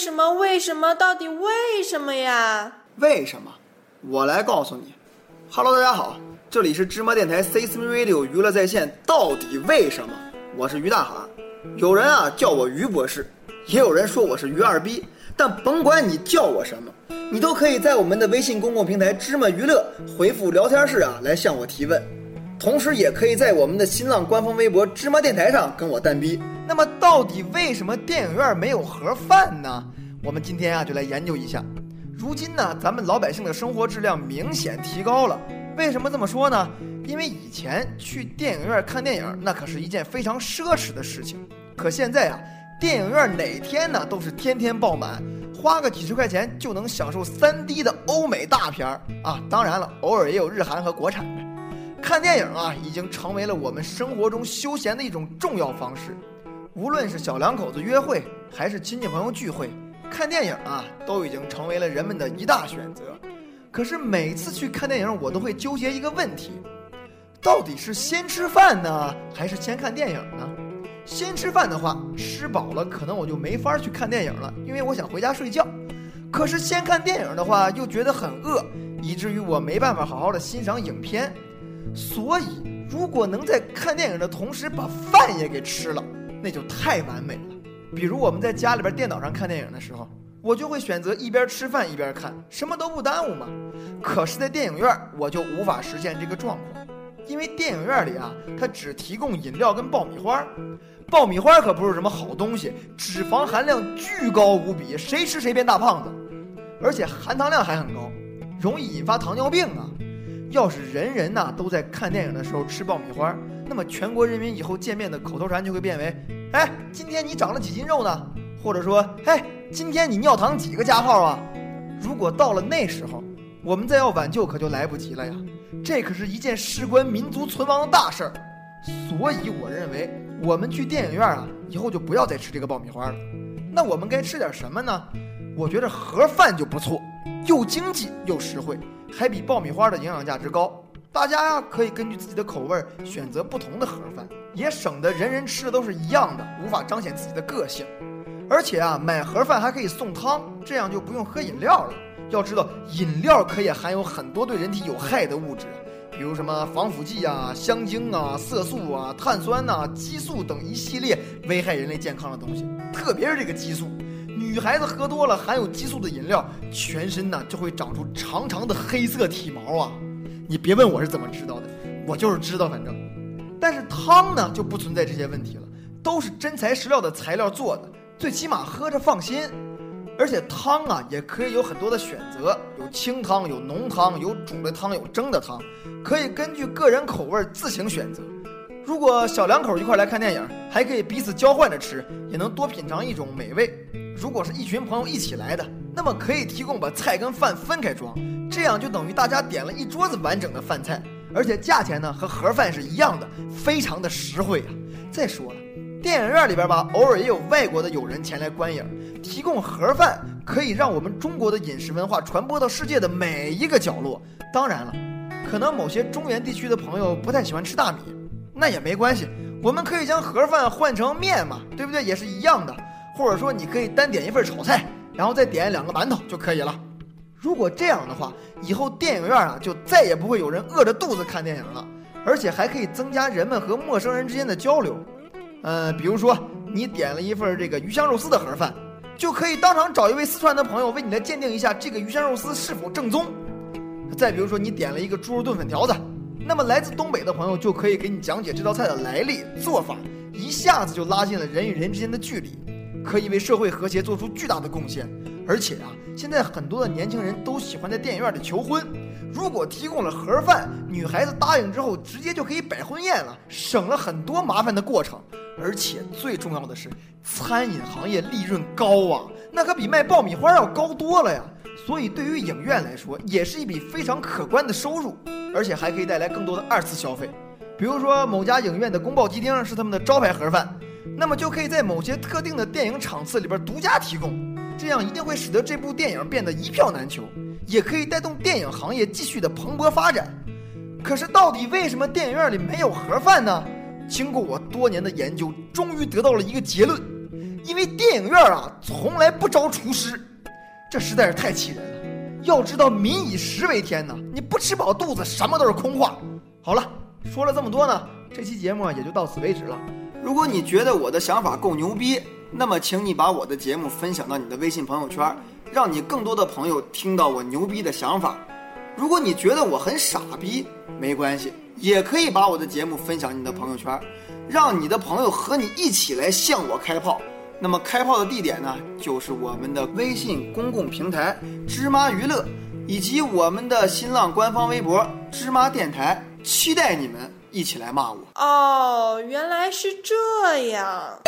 什么？为什么？到底为什么呀？为什么？我来告诉你。Hello，大家好，这里是芝麻电台 C S M Radio 娱乐在线。到底为什么？我是于大海。有人啊叫我于博士，也有人说我是于二逼。但甭管你叫我什么，你都可以在我们的微信公共平台芝麻娱乐回复聊天室啊来向我提问。同时，也可以在我们的新浪官方微博“芝麻电台”上跟我单逼。那么，到底为什么电影院没有盒饭呢？我们今天啊，就来研究一下。如今呢，咱们老百姓的生活质量明显提高了。为什么这么说呢？因为以前去电影院看电影，那可是一件非常奢侈的事情。可现在啊，电影院哪天呢都是天天爆满，花个几十块钱就能享受 3D 的欧美大片儿啊。当然了，偶尔也有日韩和国产的。看电影啊，已经成为了我们生活中休闲的一种重要方式。无论是小两口子约会，还是亲戚朋友聚会，看电影啊，都已经成为了人们的一大选择。可是每次去看电影，我都会纠结一个问题：到底是先吃饭呢，还是先看电影呢？先吃饭的话，吃饱了可能我就没法去看电影了，因为我想回家睡觉。可是先看电影的话，又觉得很饿，以至于我没办法好好的欣赏影片。所以，如果能在看电影的同时把饭也给吃了，那就太完美了。比如我们在家里边电脑上看电影的时候，我就会选择一边吃饭一边看，什么都不耽误嘛。可是，在电影院我就无法实现这个状况，因为电影院里啊，它只提供饮料跟爆米花，爆米花可不是什么好东西，脂肪含量巨高无比，谁吃谁变大胖子，而且含糖量还很高，容易引发糖尿病啊。要是人人呐都在看电影的时候吃爆米花，那么全国人民以后见面的口头禅就会变为：哎，今天你长了几斤肉呢？或者说，哎，今天你尿糖几个加号啊？如果到了那时候，我们再要挽救可就来不及了呀！这可是一件事关民族存亡的大事儿。所以我认为，我们去电影院啊，以后就不要再吃这个爆米花了。那我们该吃点什么呢？我觉得盒饭就不错，又经济又实惠。还比爆米花的营养价值高，大家呀可以根据自己的口味选择不同的盒饭，也省得人人吃的都是一样的，无法彰显自己的个性。而且啊，买盒饭还可以送汤，这样就不用喝饮料了。要知道，饮料可以含有很多对人体有害的物质，比如什么防腐剂啊、香精啊、色素啊、碳酸呐、激素等一系列危害人类健康的东西，特别是这个激素。女孩子喝多了含有激素的饮料，全身呢就会长出长长的黑色体毛啊！你别问我是怎么知道的，我就是知道，反正。但是汤呢就不存在这些问题了，都是真材实料的材料做的，最起码喝着放心。而且汤啊也可以有很多的选择，有清汤、有浓汤、有煮的汤、有蒸的汤，可以根据个人口味自行选择。如果小两口一块来看电影，还可以彼此交换着吃，也能多品尝一种美味。如果是一群朋友一起来的，那么可以提供把菜跟饭分开装，这样就等于大家点了一桌子完整的饭菜，而且价钱呢和盒饭是一样的，非常的实惠啊。再说了，电影院里边吧，偶尔也有外国的友人前来观影，提供盒饭可以让我们中国的饮食文化传播到世界的每一个角落。当然了，可能某些中原地区的朋友不太喜欢吃大米。那也没关系，我们可以将盒饭换成面嘛，对不对？也是一样的。或者说，你可以单点一份炒菜，然后再点两个馒头就可以了。如果这样的话，以后电影院啊就再也不会有人饿着肚子看电影了，而且还可以增加人们和陌生人之间的交流。嗯，比如说你点了一份这个鱼香肉丝的盒饭，就可以当场找一位四川的朋友为你来鉴定一下这个鱼香肉丝是否正宗。再比如说你点了一个猪肉炖粉条子。那么来自东北的朋友就可以给你讲解这道菜的来历、做法，一下子就拉近了人与人之间的距离，可以为社会和谐做出巨大的贡献。而且啊，现在很多的年轻人都喜欢在电影院里求婚，如果提供了盒饭，女孩子答应之后，直接就可以摆婚宴了，省了很多麻烦的过程。而且最重要的是，餐饮行业利润高啊，那可比卖爆米花要高多了呀。所以对于影院来说，也是一笔非常可观的收入。而且还可以带来更多的二次消费，比如说某家影院的宫保鸡丁是他们的招牌盒饭，那么就可以在某些特定的电影场次里边独家提供，这样一定会使得这部电影变得一票难求，也可以带动电影行业继续的蓬勃发展。可是到底为什么电影院里没有盒饭呢？经过我多年的研究，终于得到了一个结论：因为电影院啊从来不招厨师，这实在是太气人了。要知道民以食为天呐，你不吃饱肚子，什么都是空话。好了，说了这么多呢，这期节目也就到此为止了。如果你觉得我的想法够牛逼，那么请你把我的节目分享到你的微信朋友圈，让你更多的朋友听到我牛逼的想法。如果你觉得我很傻逼，没关系，也可以把我的节目分享你的朋友圈，让你的朋友和你一起来向我开炮。那么开炮的地点呢，就是我们的微信公共平台“芝麻娱乐”，以及我们的新浪官方微博“芝麻电台”。期待你们一起来骂我。哦，原来是这样。